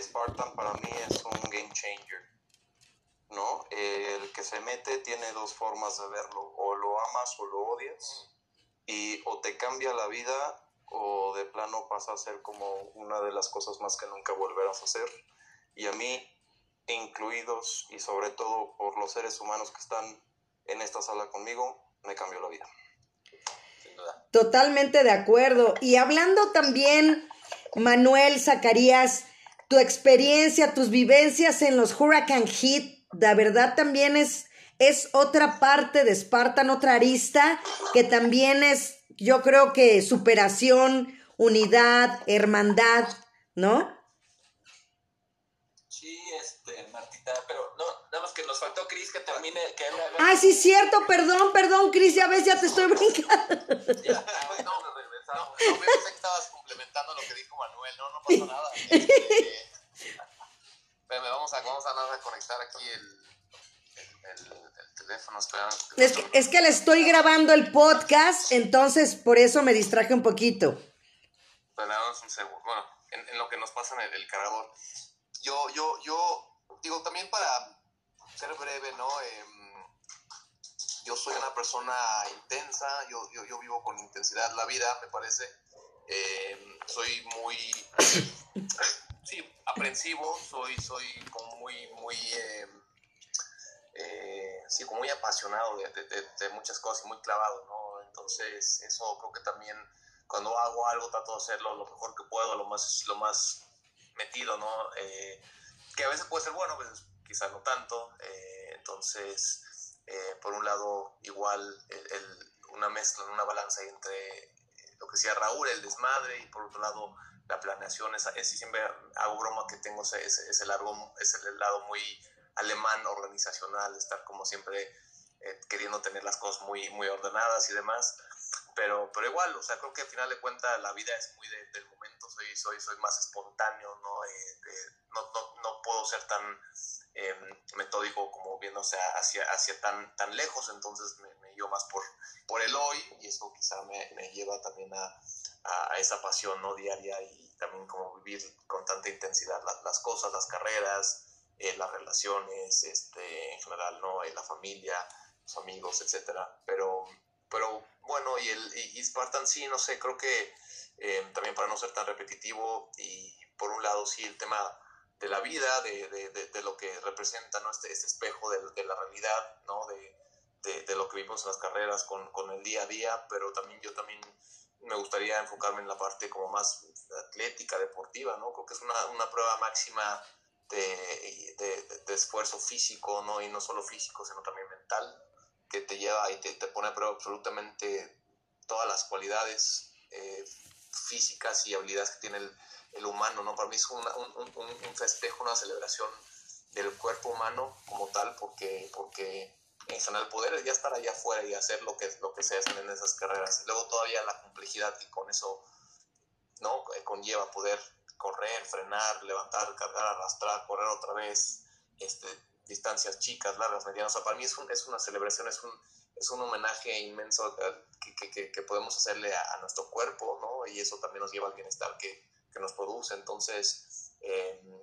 Spartan para mí es un game changer, ¿no? El que se mete tiene dos formas de verlo, o lo amas o lo odias, y o te cambia la vida o de plano pasa a ser como una de las cosas más que nunca volverás a hacer. Y a mí, incluidos y sobre todo por los seres humanos que están en esta sala conmigo, me cambió la vida. Totalmente de acuerdo. Y hablando también, Manuel Zacarías, tu experiencia, tus vivencias en los Hurricane Heat, de verdad también es, es otra parte de Spartan, otra arista, que también es yo creo que superación, unidad, hermandad, ¿no? Sí, este, Martita, pero no, nada más que nos faltó Cris que termine, que él Ah, sí, cierto, perdón, perdón, Cris, ya ves, ya te estoy brincando. Ya, no, no, no, me pensé que estabas complementando lo que dijo Manuel, no, no pasó nada. Este, vamos a, vamos a conectar aquí el, el teléfono, Es que, es que le estoy grabando el podcast, entonces por eso me distraje un poquito. Bueno, en, lo que nos pasa en el, cargador. Yo, yo, yo, digo, también para ser breve, ¿no? Em, yo soy una persona intensa, yo, yo, yo, vivo con intensidad la vida, me parece. Em, soy muy, sí, aprensivo, soy, soy como muy, muy... Eh, eh, sí, como muy apasionado de, muchas cosas y muy clavado, ¿no? Entonces, eso creo que también cuando hago algo trato de hacerlo lo mejor que puedo, lo más, lo más metido, ¿no? Eh, que a veces puede ser bueno, a veces quizás no tanto. Eh, por un lado, igual una mezcla, una balanza entre lo que decía Raúl, el desmadre, y por otro lado, la planeación. Es, es siempre hago broma que tengo ese, ese, lado muy alemán organizacional, estar como siempre eh, queriendo tener las cosas muy, muy ordenadas y demás. Pero, pero igual, o sea, creo que al final de cuentas la vida es muy del momento, soy, soy, soy más espontáneo, ¿no? Eh, no, no, no, puedo ser tan em, metódico como viéndose hacia, hacia tan, tan lejos, entonces me, me más por, por el hoy y eso quizá me, lleva también a, a, esa pasión ¿no? diaria y también como vivir con tanta intensidad las, cosas, las carreras, eh, las relaciones, este, en general, ¿no? En la familia, los amigos, etcétera. Pero, pero bueno, y el y, Spartan sí, no sé, creo que eh, también para no ser tan repetitivo y por un lado sí el tema de la vida, de, de, de, lo que representa ¿no? este, este espejo de, la realidad, ¿no? De, lo que vivimos en las carreras con, con, el día a día, pero también yo también me gustaría enfocarme en la parte como más atlética, deportiva, ¿no? Creo que es una, una prueba máxima de, de, esfuerzo físico, ¿no? Y no solo físico, sino también mental, que te lleva y te, te pone a prueba absolutamente todas las cualidades eh, físicas y habilidades que tiene el, el, humano, ¿no? Para mí es un, un, un, festejo, una celebración del cuerpo humano como tal, porque, porque en general poder ya estar allá afuera y hacer lo que, lo que se hacen en esas carreras. Luego todavía la complejidad que con eso ¿no? conlleva poder correr, frenar, levantar, cargar, arrastrar, correr otra vez, este, distancias chicas, largas, medianas. para mí es, es una celebración, es un, es un homenaje inmenso eh, que, que, que podemos hacerle a, nuestro cuerpo, ¿no? Y eso también nos lleva al bienestar que, que nos produce. Entonces, em,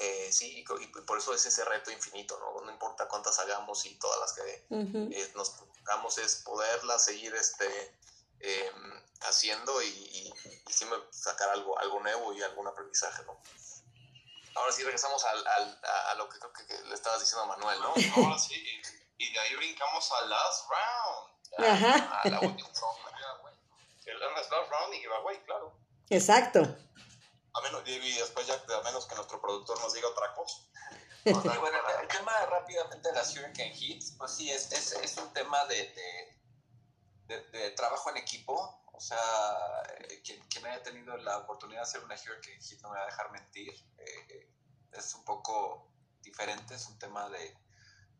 eh, sí, y, por eso es ese reto infinito, ¿no? No importa cuántas hagamos y todas las que eh, nos hagamos es poderlas seguir este, haciendo y, y, sacar algo, algo nuevo y algún aprendizaje, ¿no? Ahora sí regresamos al, al, a, lo que creo que, le estabas diciendo a Manuel, ¿no? Ahora sí, y, de ahí brincamos al last round. A, la última El last round y giveaway, claro. Exacto. A menos, y después ya, a menos que nuestro productor nos diga otra cosa. bueno, el tema rápidamente de las Hurricane Hits, pues sí, es, es, es un tema de, de de, trabajo en equipo. O sea, eh, quien, quien, haya tenido la oportunidad de hacer una Hurricane Hit no me va a dejar mentir. Eh, es un poco diferente, es un tema de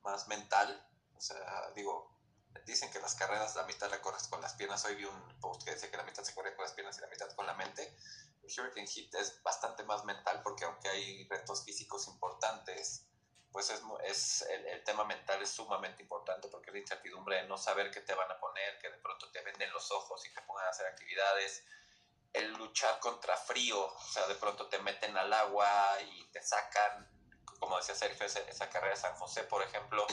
más mental. O sea, digo, dicen que las carreras la mitad la corres con las piernas. Hoy vi un post que decía que la mitad se corre con las piernas y la mitad con la mente. El Hurricane Hit es bastante más mental porque aunque hay retos físicos importantes, pues es, es el, tema mental es sumamente importante porque la incertidumbre de no saber qué te van a poner, que de pronto te venden los ojos y te pongan a hacer actividades. el luchar contra frío, o sea, de pronto te meten al agua y te sacan, como decía Sergio, esa, carrera de San José, por ejemplo,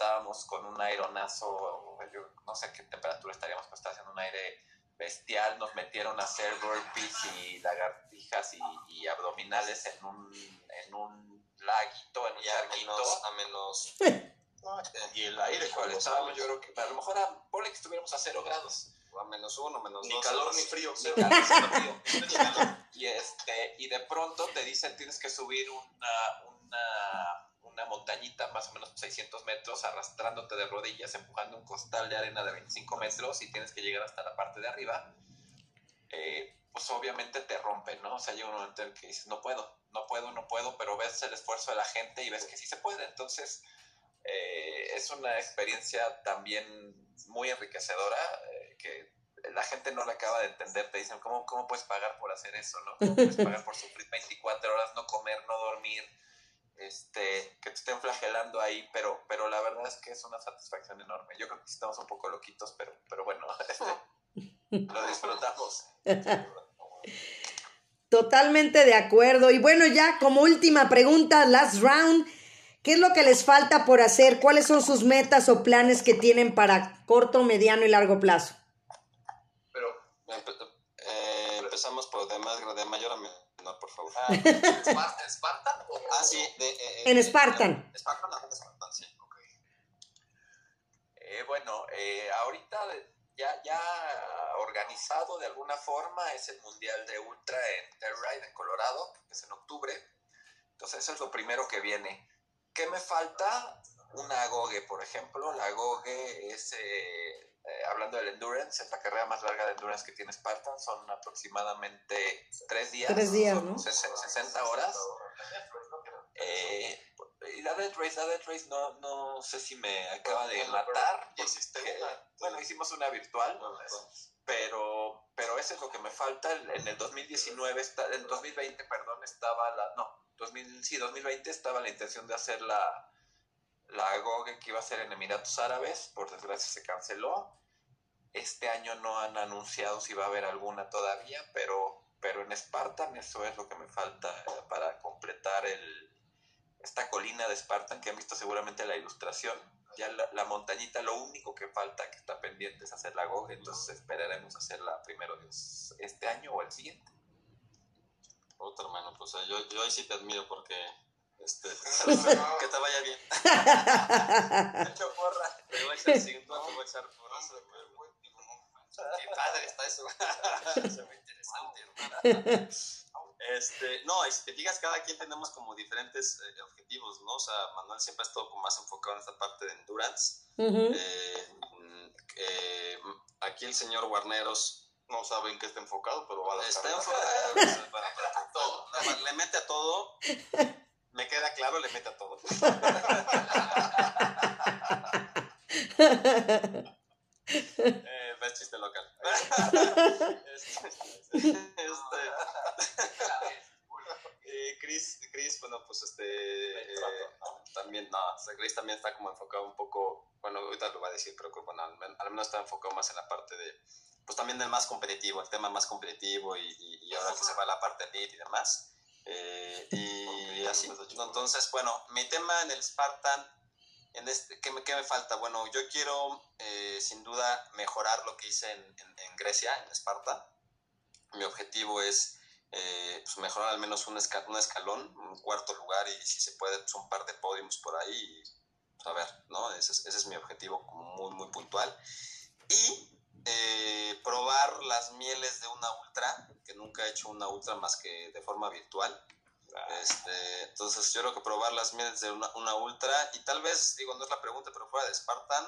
estábamos con un aeronazo, yo no sé qué temperatura estaríamos, pero estaba haciendo un aire bestial, nos metieron a hacer burpees y lagartijas y, abdominales en un, en un laguito, en un charquito. A menos, y el aire, estábamos, yo creo que a lo mejor a, que estuviéramos a cero grados a menos uno, menos ni dos. calor ni frío. Ni calor ni frío. y, este, y de pronto te dicen tienes que subir una, una, una montañita más o menos 600 metros arrastrándote de rodillas, empujando un costal de arena de 25 metros y tienes que llegar hasta la parte de arriba. Eh, pues obviamente te rompe, ¿no? O sea, llega un momento en el que dices, no puedo, no puedo, no puedo, pero ves el esfuerzo de la gente y ves que sí se puede. Entonces, eh, es una experiencia también muy enriquecedora eh, que la gente no la acaba de entender. Te dicen, ¿cómo, ¿cómo puedes pagar por hacer eso? ¿no? ¿Cómo puedes pagar por sufrir 24 horas, no comer, no dormir? Este, que te estén flagelando ahí, pero, pero la verdad es que es una satisfacción enorme. Yo creo que estamos un poco loquitos, pero, pero bueno, este, lo disfrutamos. Totalmente de acuerdo. Y bueno, ya como última pregunta, last round. ¿Qué es lo que les falta por hacer? ¿Cuáles son sus metas o planes que tienen para corto, mediano y largo plazo? Pero eh, empezamos por de, más, de mayor a menor, por favor. Ah, ¿En Spartan? Ah, sí. De, eh, en Spartan. Spartan, en Spartan, sí. Eh, bueno, eh, ahorita ya, ya organizado de alguna forma es el Mundial de Ultra en Telluride, en Colorado, que es en octubre. Entonces eso es lo primero que viene. ¿Qué me falta? Una Goge, por ejemplo. La Goge es, eh, eh, hablando del endurance, es la carrera más larga de endurance que tiene Spartan. Son aproximadamente tres días. Tres días, ¿no? 60 horas. Eh, y la Dead Race, la Dead Race no, no sé si me acaba de matar. bueno, hicimos una virtual, pero, pero eso es lo que me falta. En el 2019, en 2020, perdón, estaba la, no, 2000, sí, 2020 estaba la intención de hacer la, la GOG que iba a ser en Emiratos Árabes, por desgracia se canceló. Este año no han anunciado si va a haber alguna todavía, pero, pero en Spartan eso es lo que me falta eh, para completar el, esta colina de Spartan que han visto seguramente la ilustración. Ya la, montañita, lo único que falta que está pendiente es hacer la GOG, entonces esperaremos hacerla primero este año o el siguiente. Otro hermano, pues yo, yo ahí sí te admiro porque este, que te vaya bien. Mucho porra. Te voy a echar cinco, te voy a echar porra. Qué padre está eso. Se me interesante, hermano. Este, no, y si te fijas, cada quien tenemos como diferentes eh, objetivos, ¿no? O sea, Manuel siempre ha estado como más enfocado en esta parte de endurance. eh, eh, aquí el señor Guarneros no saben que está enfocado, pero va a la Está enfocado. todo. Le mete a todo. Me queda claro, le mete a todo. eh, ves chiste local. este, este, y Chris, Chris, bueno, pues este, eh, también, no, Chris también está como enfocado un poco, bueno, ahorita lo va a decir, pero bueno, al menos está enfocado más en la parte de, pues también del más competitivo, el tema más competitivo y, y, ahora que se va la parte elite y demás. Eh, y así. Entonces, bueno, mi tema en el Spartan, en este, ¿qué, me, ¿qué me falta? Bueno, yo quiero eh, sin duda mejorar lo que hice en, en, Grecia, en Esparta. Mi objetivo es eh, pues mejorar al menos un, un, escalón, un cuarto lugar y si se puede, pues un par de podiums por ahí. Y, pues, a ver, ¿no? Ese es, ese es mi objetivo muy, muy puntual. Y eh, probar las mieles de una ultra, que nunca he hecho una ultra más que de forma virtual. Este, entonces yo creo que probar las mieles de una, una, ultra y tal vez, digo, no es la pregunta, pero fuera de Spartan,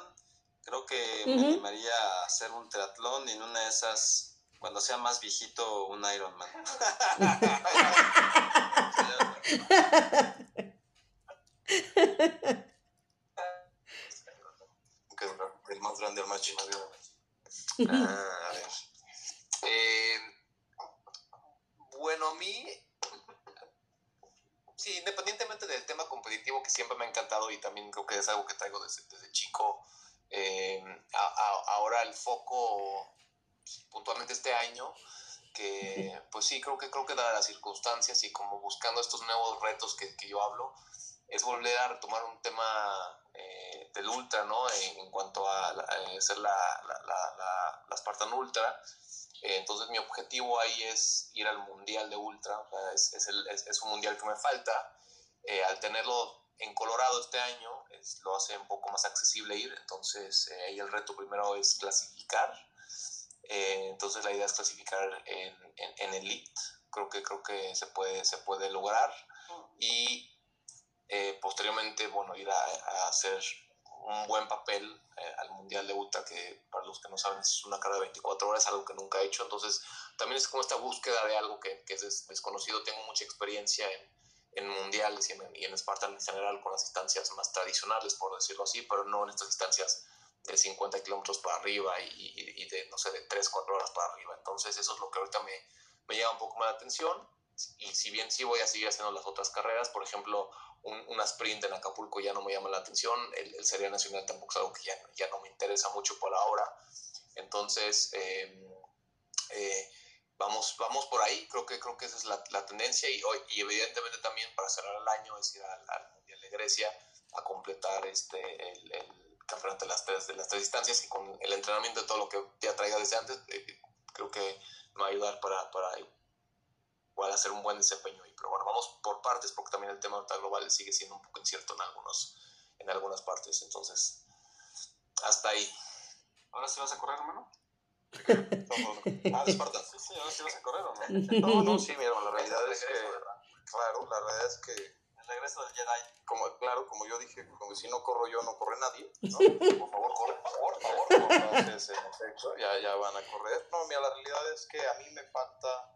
creo que me animaría a hacer un triatlón y en una de esas, cuando sea más viejito, un Ironman. el más grande, el más. Ah, a ver. Eh, bueno, a mí, sí, independientemente del tema competitivo que siempre me ha encantado y también creo que es algo que traigo desde, desde chico, eh, a, a, ahora el foco, puntualmente este año, que, pues sí, creo que, creo que dadas las circunstancias y como buscando estos nuevos retos que, que yo hablo, es volver a retomar un tema eh, del Ultra, ¿no? En, cuanto a, ser la, la, la, Spartan Ultra. Eh, entonces mi objetivo ahí es ir al Mundial de Ultra, es, es, el, es, un Mundial que me falta. Eh, al tenerlo en Colorado este año, lo hace un poco más accesible ir, entonces ahí el reto primero es clasificar eh, entonces la idea es clasificar en, en, Elite. Creo que, creo que se, puede, se puede lograr. Y eh, posteriormente, bueno, ir a, hacer un buen papel eh, al Mundial de Ultra, que para los que no saben es una carrera de 24 horas, algo que nunca he hecho. Entonces también es como esta búsqueda de algo que, es desconocido. Tengo mucha experiencia en, en mundiales y en, y en general con las distancias más tradicionales, por decirlo así, pero no en estas distancias de 50 kilómetros para arriba y, y, de, no sé, de 3, 4 horas para arriba. Entonces eso es lo que ahorita me, me llama un poco más la atención. Y si bien sí voy a seguir haciendo las otras carreras, por ejemplo, un, una sprint en Acapulco ya no me llama la atención, el, el Serie Nacional tampoco es algo que ya, ya, no me interesa mucho por ahora. Entonces, eh, eh, vamos, vamos por ahí, creo que, creo que esa es la, la tendencia y, y, evidentemente también para cerrar el año es ir al, al Mundial de Grecia a completar este, el, el campeonato de las tres, de las tres distancias y con el entrenamiento de todo lo que ya traiga desde antes, eh, creo que me va a ayudar para, para igual hacer un buen desempeño ahí. Pero bueno, vamos por partes porque también el tema global sigue siendo un poco incierto en, algunos, en algunas partes. Entonces, hasta ahí. ¿Ahora sí vas a correr, hermano? ah, de Esparta. Sí, sí, ahora sí vas a correr o no. No, no, sí, mira, la realidad es que, claro, la realidad es que regreso del Jedi. Como, claro, como yo dije, como si no corro yo, no corre nadie. Por favor, corre, por favor, por favor. Entonces, en efecto, ya, ya van a correr. No, mira, la realidad es que a mí me falta,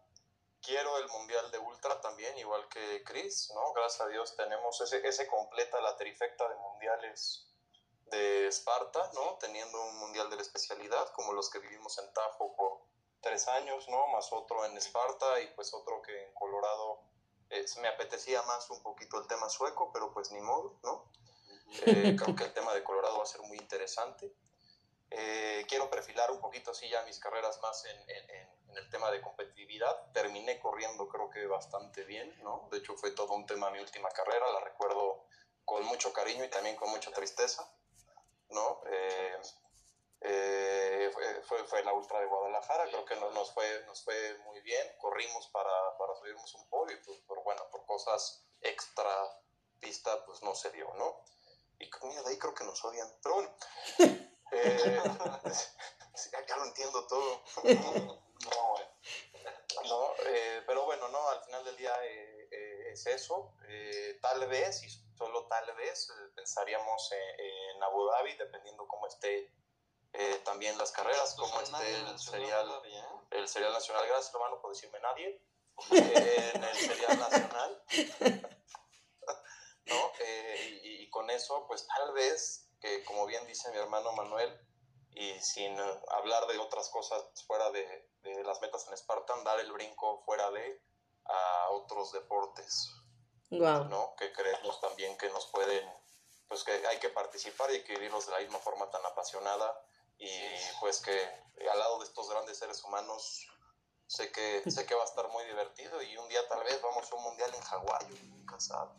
quiero el Mundial de Ultra también, igual que Chris, ¿no? Gracias a Dios tenemos ese, ese completa la trifecta de mundiales de Esparta, ¿no? Teniendo un mundial de la especialidad, como los que vivimos en Tajo por tres años, ¿no? Más otro en Esparta y pues otro que en Colorado me apetecía más un poquito el tema sueco, pero pues ni modo, ¿no? Eh, creo que el tema de Colorado va a ser muy interesante. Eh, quiero perfilar un poquito así ya mis carreras más en, en, el tema de competitividad. Terminé corriendo creo que bastante bien, ¿no? De hecho fue todo un tema mi última carrera, la recuerdo con mucho cariño y también con mucha tristeza, ¿no? Eh, eh, fue, fue, la Ultra de Guadalajara, creo que nos, nos, fue, nos fue muy bien, corrimos para, para subirnos un podio, pues, pero bueno, por cosas extra pista, pues no se dio, ¿no? Y mira, de ahí creo que nos odian, pero bueno, eh, ya lo entiendo todo. no, no eh, pero bueno, no, al final del día eh, es eso, tal vez, y solo tal vez, pensaríamos en, en Abu Dhabi, dependiendo cómo esté eh, también las carreras, como este, el serial, el serial nacional, gracias hermano por decirme nadie, eh, en el serial nacional, ¿no? Eh, y, con eso, pues tal vez, que como bien dice mi hermano Manuel, y sin hablar de otras cosas fuera de, de las metas en Spartan, dar el brinco fuera de a otros deportes, ¿no? Que creemos también que nos pueden, pues que hay que participar y hay que vivirlos de la misma forma tan apasionada y pues que al lado de estos grandes seres humanos sé que sé que va a estar muy divertido y un día tal vez vamos a un mundial en Hawái, nunca sabe.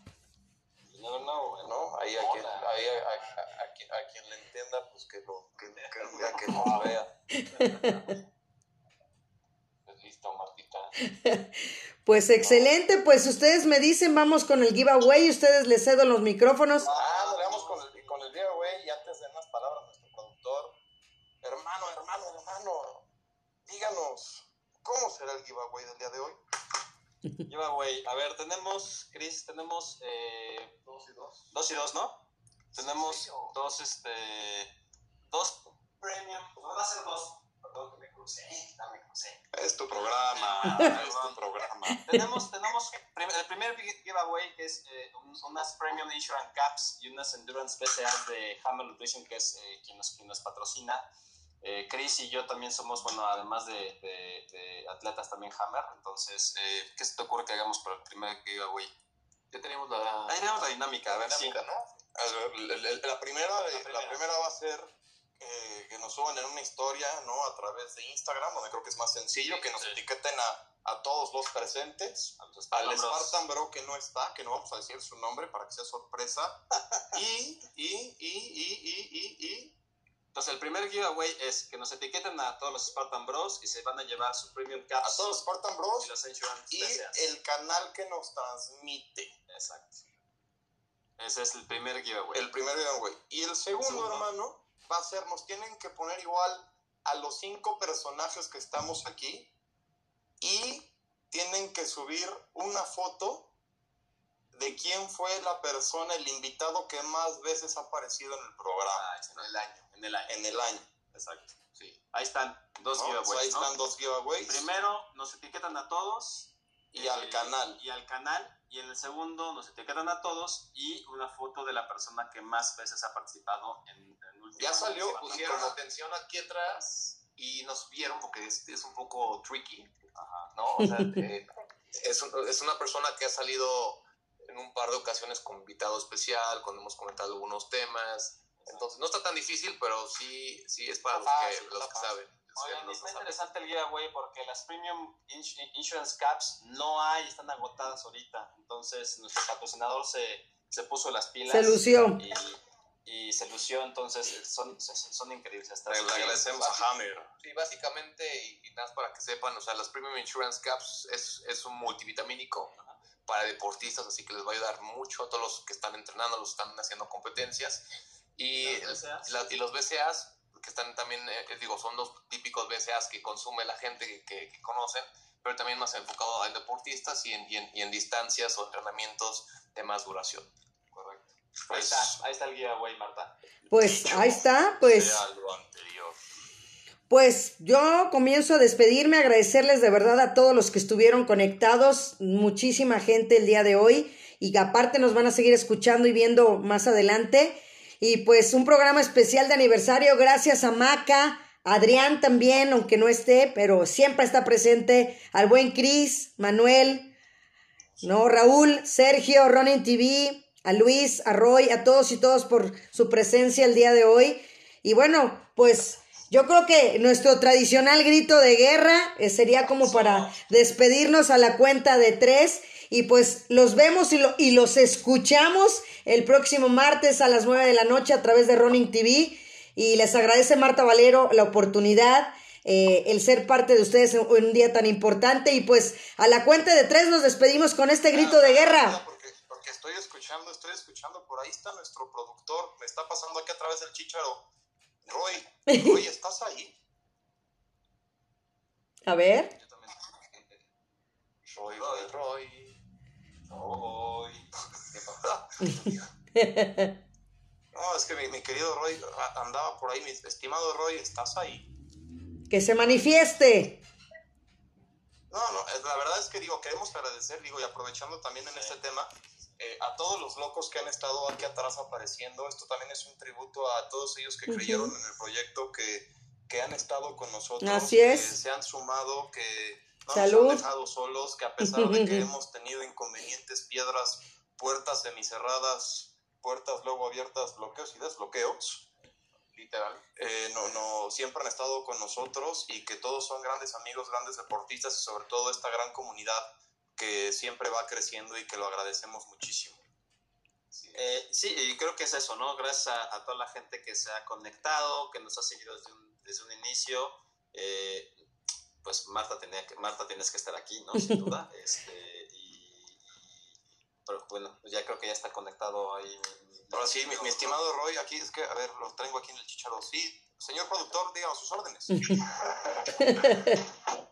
No, no, ¿no? Ahí a quien, ahí a, a, a, quien le entienda, pues que lo que, que, que lo vea. Pues listo, Martita. Pues excelente, pues ustedes me dicen, vamos con el giveaway, ustedes les cedo los micrófonos. Ah, vamos con el, con el giveaway y antes de unas palabras, nuestro productor hermano, hermano, hermano, díganos, ¿cómo será el giveaway del día de hoy? Giveaway, a ver, tenemos, Chris, tenemos eh, dos y dos. Dos y dos, ¿no? Tenemos dos, este, dos premium, no va a ser dos, perdón que me crucé, no me crucé. Es tu programa, es tu programa. tenemos, tenemos el primer giveaway que es eh, unas Premium Insurance Caps y unas Endurance Specials de Hammer Nutrition, que es eh, quien, nos, quien nos patrocina. Eh, Chris y yo también somos, bueno, además de, de, atletas, también Hammer. Entonces, eh, ¿qué se te ocurre que hagamos para el primer giveaway? Ya tenemos la, Ahí tenemos la dinámica, a ver dinámica, ¿no? la, primera, la, primera. va a ser eh, que nos suban en una historia, ¿no? A través de Instagram, donde creo que es más sencillo, que nos etiqueten a, a todos los presentes, al Spartan Bro que no está, que no vamos a decir su nombre para que sea sorpresa, y, y, y, y, y, y, y, entonces, el primer giveaway es que nos etiqueten a todos los Spartan Bros y se van a llevar su premium caps. a todos los Spartan Bros y los el canal que nos transmite. Exacto. Ese es el primer giveaway. El primer giveaway. Y el segundo, Segundo. hermano, va a ser, nos tienen que poner igual a los cinco personajes que estamos aquí y tienen que subir una foto de quién fue la persona, el invitado que más veces ha aparecido en el programa Ah, en el año. En el año. en el año. Exacto. Sí. Ahí están dos ¿no? giveaways. Pues ahí ¿no? están dos giveaways. Primero nos etiquetan a todos. Y al canal. Y al canal. Y en el segundo nos etiquetan a todos y una foto de la persona que más veces ha participado en, en última Ya salió, pusieron atención aquí atrás y nos vieron porque es, es un poco tricky, Ajá. ¿no? O sea, eh, es, un- es una persona que ha salido en un par de ocasiones con invitado especial, cuando hemos comentado algunos temas. Entonces, no está tan difícil, pero sí, sí es para los Está que, los que saben. Oigan, Los está interesante el giveaway porque las premium ins- insurance caps no hay, están agotadas ahorita. Entonces nuestro patrocinador se, se puso las pilas. Se lució. Y, y se lució, entonces son, son increíbles. Hasta Le agradecemos a Hammer. Sí, básicamente, y, y nada más para que sepan, o sea, las Premium Insurance Caps es, es un multivitamínico para deportistas, así que les va a ayudar mucho a todos los que están entrenando, los que están haciendo competencias. Y, Las BCAs. la- y los BCAs, que están también, eh, digo, son los típicos BCAs que consume la gente que, que- que conocen, pero también más enfocado en deportistas y en, y en- y en distancias o entrenamientos de más duración. Correcto. Ahí Pues, está, ahí está el giveaway, Marta. Pues ahí está, pues. sea lo anterior. Pues yo comienzo a despedirme, agradecerles de verdad a todos los que estuvieron conectados, muchísima gente el día de hoy y aparte nos van a seguir escuchando y viendo más adelante. Y pues un programa especial de aniversario, gracias a Maca, Adrián también, aunque no esté, pero siempre está presente, al buen Cris, Manuel, no, Raúl, Sergio, Ronin TV, a Luis, a Roy, a todos y todos por su presencia el día de hoy. Y bueno, pues yo creo que nuestro tradicional grito de guerra eh, sería como para despedirnos a la cuenta de tres. Y pues los vemos y, lo- y los escuchamos el próximo martes a las 9 de la noche a través de Ronin TV. Y les agradece Marta Valero la oportunidad, eh, el ser parte de ustedes en, un día tan importante. Y pues a la cuenta de tres nos despedimos con este grito de guerra. Estoy escuchando, estoy escuchando, por ahí está nuestro productor, me está pasando aquí a través del chicharo. Roy, Roy, ¿estás ahí? A ver. Yo también. Roy, Roy, Roy. Roy. No, es que mi, mi querido Roy andaba por ahí, mi estimado Roy, ¿estás ahí? Que se manifieste. No, no, la verdad es que digo, queremos agradecer, digo, y aprovechando también en este tema, eh, a todos los locos que han estado aquí atrás apareciendo. Esto también es un tributo a todos ellos que Ujú. creyeron en el proyecto, que, que han estado con nosotros, Así que es. se han sumado, que no Salud. nos han dejado solos, que a pesar de que hemos tenido inconvenientes, piedras, puertas semicerradas, puertas luego abiertas, bloqueos y desbloqueos, Literal. eh, no, no, siempre han estado con nosotros y que todos son grandes amigos, grandes deportistas y sobre todo esta gran comunidad que siempre va creciendo y que lo agradecemos muchísimo. Eh, sí, y creo que es eso, ¿no? Gracias a, a toda la gente que se ha conectado, que nos ha seguido desde un, desde un inicio. Eh, pues Marta tenía que, Marta tienes que estar aquí, ¿no? Sin duda. Este, y, y- pero bueno, pues ya creo que ya está conectado ahí. Ahora sí, mi, mi estimado Roy, aquí es que, a ver, lo tengo aquí en el chicharo. Sí, señor productor, díganos sus órdenes.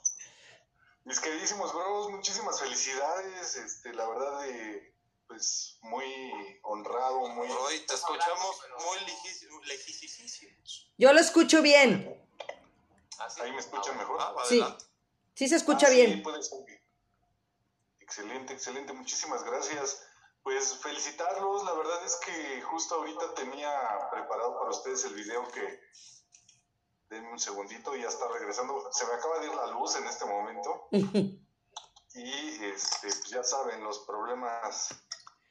Mis queridísimos bros, muchísimas felicidades. Este, la verdad, eh, pues muy honrado, muy. Roy, te escuchamos muy lejísimos. Yo lo escucho bien. Así. Ahí me escuchan mejor. Ah, Sí. adelante. Sí se escucha Ah, sí, bien. puede ser. Excelente, excelente. Muchísimas gracias. Pues felicitarlos. La verdad es que justo ahorita tenía preparado para ustedes el video que. Denme un segundito, ya está regresando. Se me acaba de ir la luz en este momento. Y este, pues ya saben los problemas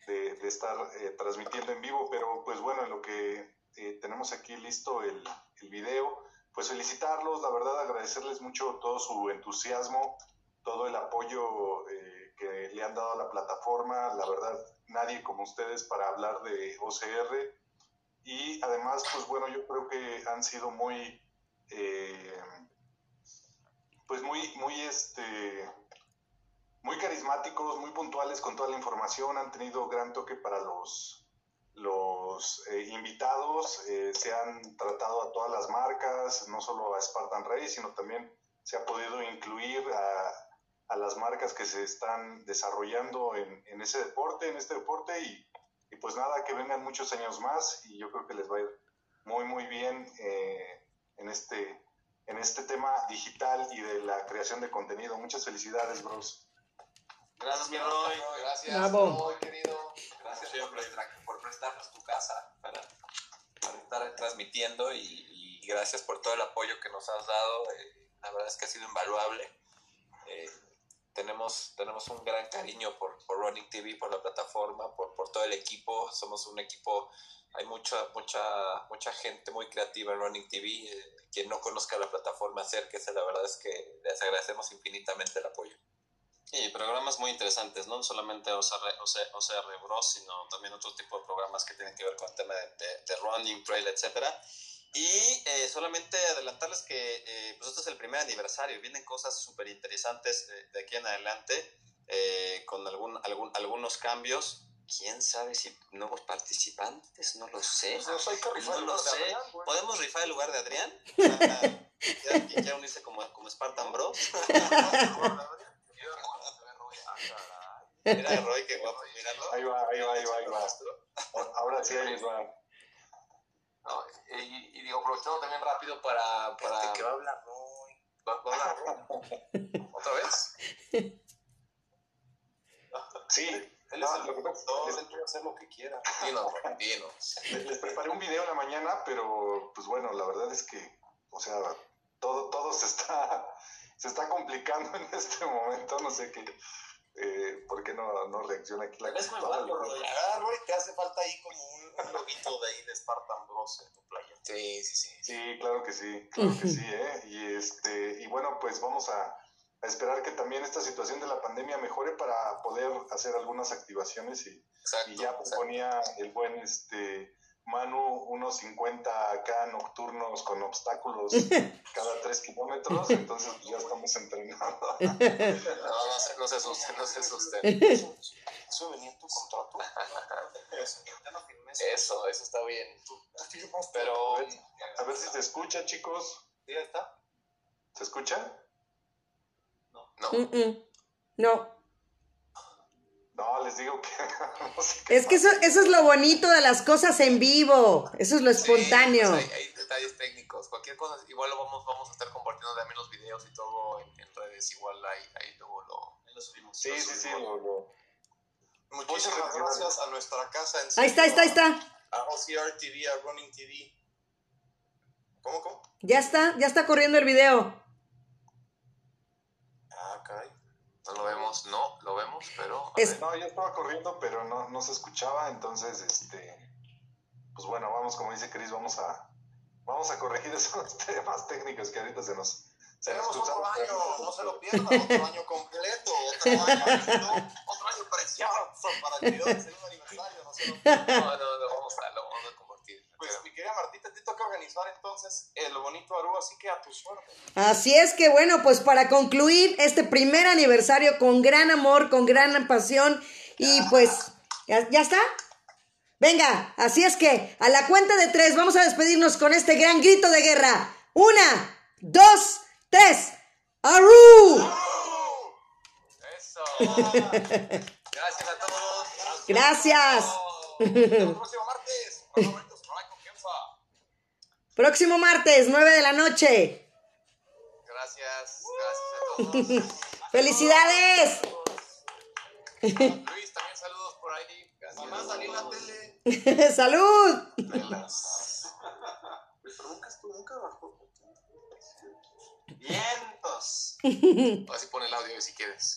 de, de estar eh, transmitiendo en vivo, pero pues bueno, en lo que eh, tenemos aquí listo el, el video. Pues felicitarlos, la verdad agradecerles mucho todo su entusiasmo, todo el apoyo eh, que le han dado a la plataforma, la verdad nadie como ustedes para hablar de OCR y además pues bueno yo creo que han sido muy eh, pues muy muy este muy carismáticos, muy puntuales con toda la información, han tenido gran toque para los, los eh, invitados, eh, se han tratado a todas las marcas, no solo a Spartan Race, sino también se ha podido incluir a, a las marcas que se están desarrollando en, en ese deporte, en este deporte, y, y, pues nada, que vengan muchos años más y yo creo que les va a ir muy, muy bien en, este, en este tema digital y de la creación de contenido. Muchas felicidades, bros. Gracias, mi Roy. Gracias, Bravo. Roy, querido. Gracias por, por prestarnos tu casa para, para estar transmitiendo y, y gracias por todo el apoyo que nos has dado. Eh, la verdad es que ha sido invaluable. Eh, tenemos, tenemos un gran cariño por, por Running TV, por la plataforma, por, por todo el equipo. Somos un equipo, hay mucha, mucha, mucha gente muy creativa en Running TV. Eh, quien no conozca la plataforma, acérquese. La verdad es que les agradecemos infinitamente el apoyo. Y programas muy interesantes, no solamente OCR, OCR, OCR Bros, sino también otro tipo de programas que tienen que ver con el tema de, de- de running, trail, etcétera. Y eh, solamente adelantarles que eh, pues este es el primer aniversario, vienen cosas súper interesantes eh, de aquí en adelante, eh, con algún, algún, algunos cambios. ¿Quién sabe si nuevos participantes? No lo sé. Pues no que lo sé. Adrián. ¿Podemos rifar el lugar de Adrián? Para- ya, ya unirse como, como Spartan Bros. Mira, Roy, qué guapo, míralo. Ahí va, ahí va, ahí va, ahí va. Ahora sí, ahí les va. No, también rápido para... para Este, que va a hablar Roy. ¿Va- va a hablar Roy? ¿Otra vez? Sí, Él no, es el productor, les- él puede hacer lo que quiera. Dinos, dinos. Les, les preparé un video en la mañana, pero pues bueno, la verdad es que, o sea, todo, todo se está, se está complicando en este momento, no sé qué, eh, por qué no, no reacciona aquí la Es. Agarra, Roy, te hace falta ahí como un, un loguito de ahí de Spartan Bros en tu playa. Sí, sí, sí. Sí, claro que sí, claro que sí, ¿eh? Y, este, y bueno, pues vamos a, a esperar que también esta situación de la pandemia mejore para poder hacer algunas activaciones y, Exacto. y ya proponía el buen este Manu unos 50 acá nocturnos con obstáculos cada 3 kilómetros, entonces pues, ya estamos entrenando. No, no, se, no se asusten, no se asusten. Eso venía en tu contrato. No eso. Eso, está bien. Pero, A ver si se escucha, chicos. Sí, ahí está. ¿Se escucha? no. Mm-mm. No. No, les digo que no sé qué Es que eso, eso es lo bonito de las cosas en vivo. Eso es lo espontáneo. Sí, pues hay, hay detalles técnicos. Cualquier cosa, igual lo vamos, vamos a estar compartiendo también los videos y todo en, en redes. Igual ahí, ahí luego lo, Ahí lo subimos. Sí, sí, sí, lo- lo- Muchísimas gracias a nuestra casa en Ahí está, ahí está, ahí está. A OCR TV, a Running TV. ¿Cómo, cómo? Ya está, ya está corriendo el video. Ah, caray. No lo vemos, no, lo vemos, pero... Es-. No, yo estaba corriendo, pero no, no se escuchaba, entonces, este, pues bueno, vamos, como dice Chris, vamos a, vamos a corregir esos temas técnicos que ahorita se nos, se nos Tenemos otro cruzaron. año, no se lo pierdan, otro año completo, otro año, otro año precioso para el video del segundo aniversario, no se lo pierdan. No, no, lo vamos a, lo. Pues mi querida Martita, te toca organizar entonces el bonito Aru, así que a tu suerte. Así es que bueno, pues para concluir este primer aniversario con gran amor, con gran pasión y pues, ¿ya, ya está? Venga, así es que a la cuenta de tres vamos a despedirnos con este gran grito de guerra. Una, dos, tres. ¡Aru! Eso. Gracias a todos. Gracias. Vemos el próximo martes. Próximo martes, 9 de la noche. Gracias, gracias a todos. ¡Felicidades! Luis, también saludos por ahí. Gracias. Mamá, salí en la tele. ¡Salud! Velas. Pero nunca estuvo, nunca bajó. Vientos. Así pone el audio si quieres.